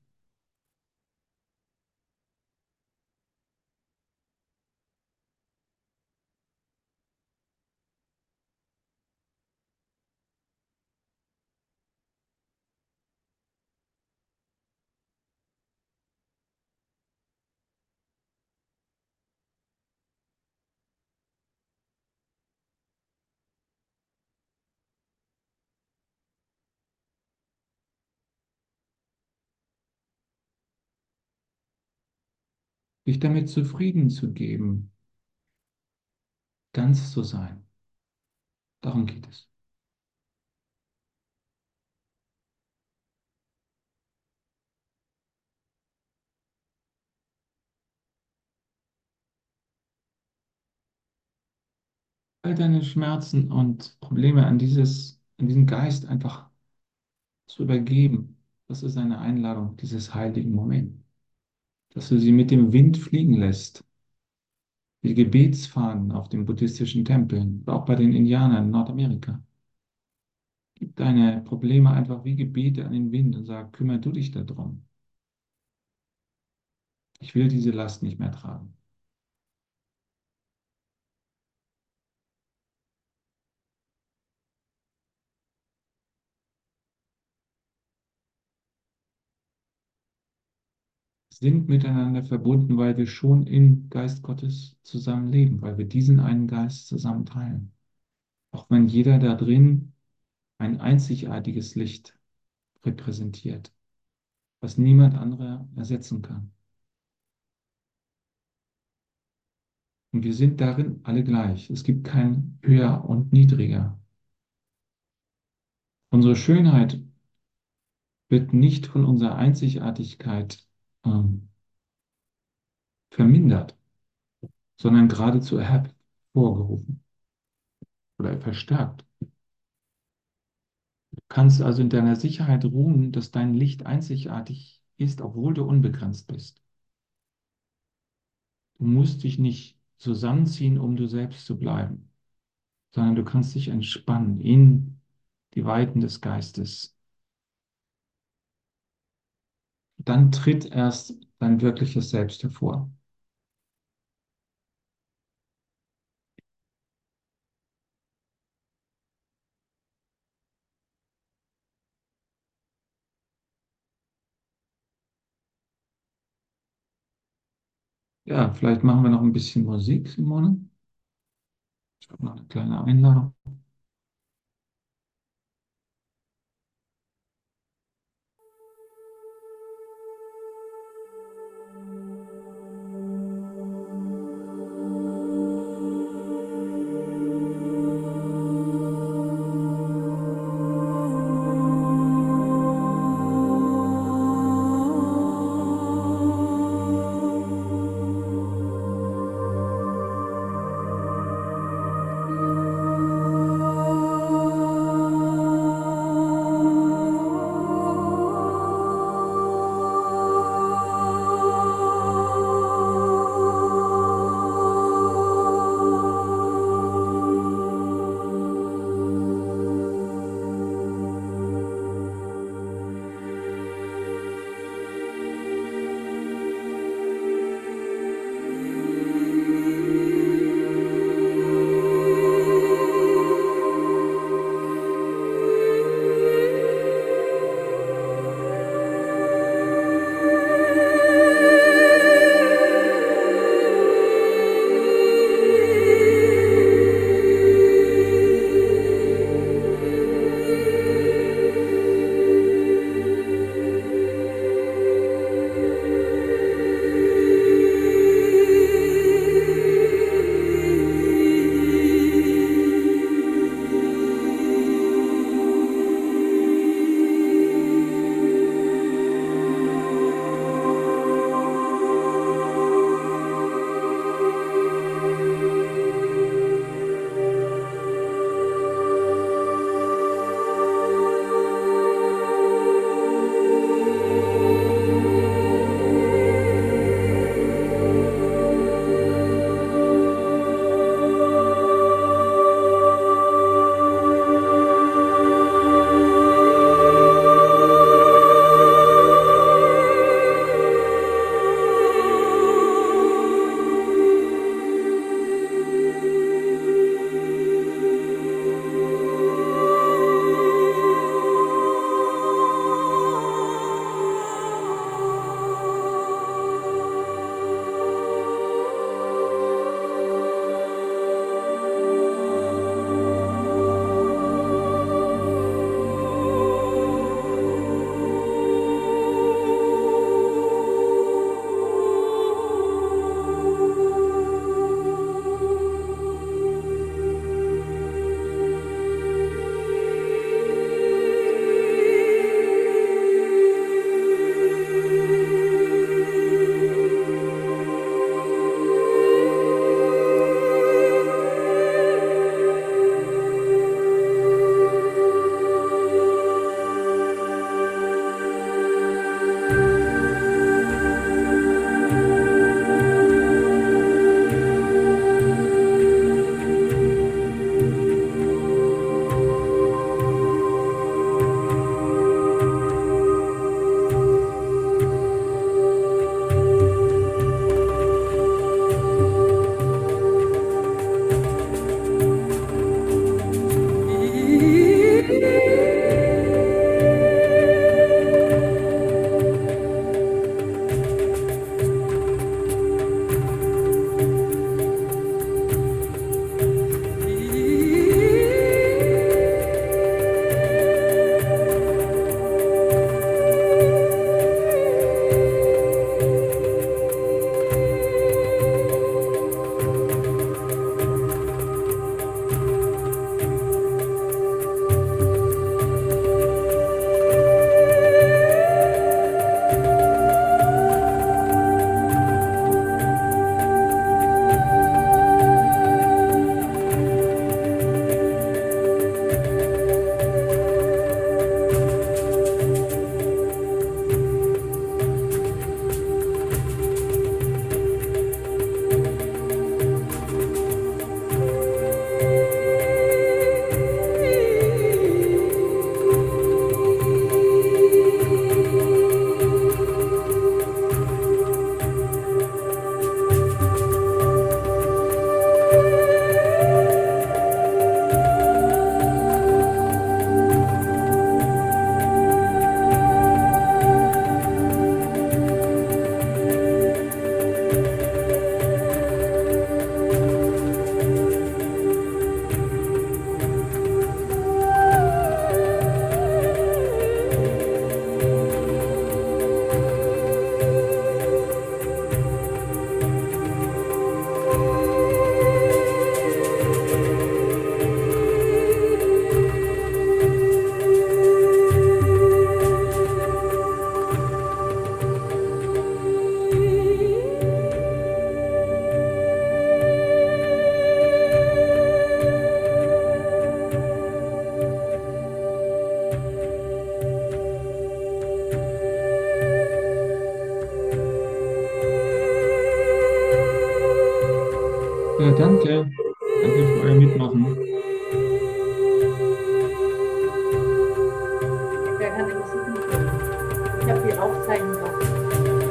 Dich damit zufrieden zu geben, ganz zu sein. Darum geht es. All deine Schmerzen und Probleme an dieses, an diesen Geist einfach zu übergeben, das ist eine Einladung dieses heiligen Moments dass du sie mit dem Wind fliegen lässt. Wie Gebetsfahnen auf den buddhistischen Tempeln, auch bei den Indianern in Nordamerika. Gib deine Probleme einfach wie Gebete an den Wind und sag, kümmere du dich darum. Ich will diese Last nicht mehr tragen. Sind miteinander verbunden, weil wir schon im Geist Gottes zusammen leben, weil wir diesen einen Geist zusammen teilen. Auch wenn jeder da drin ein einzigartiges Licht repräsentiert, was niemand anderer ersetzen kann. Und wir sind darin alle gleich. Es gibt kein höher und niedriger. Unsere Schönheit wird nicht von unserer Einzigartigkeit ähm, vermindert, sondern geradezu hervorgerufen oder verstärkt. Du kannst also in deiner Sicherheit ruhen, dass dein Licht einzigartig ist, obwohl du unbegrenzt bist. Du musst dich nicht zusammenziehen, um du selbst zu bleiben, sondern du kannst dich entspannen in die Weiten des Geistes. Dann tritt erst dein wirkliches Selbst hervor. Ja, vielleicht machen wir noch ein bisschen Musik, Simone. Ich habe noch eine kleine Einladung.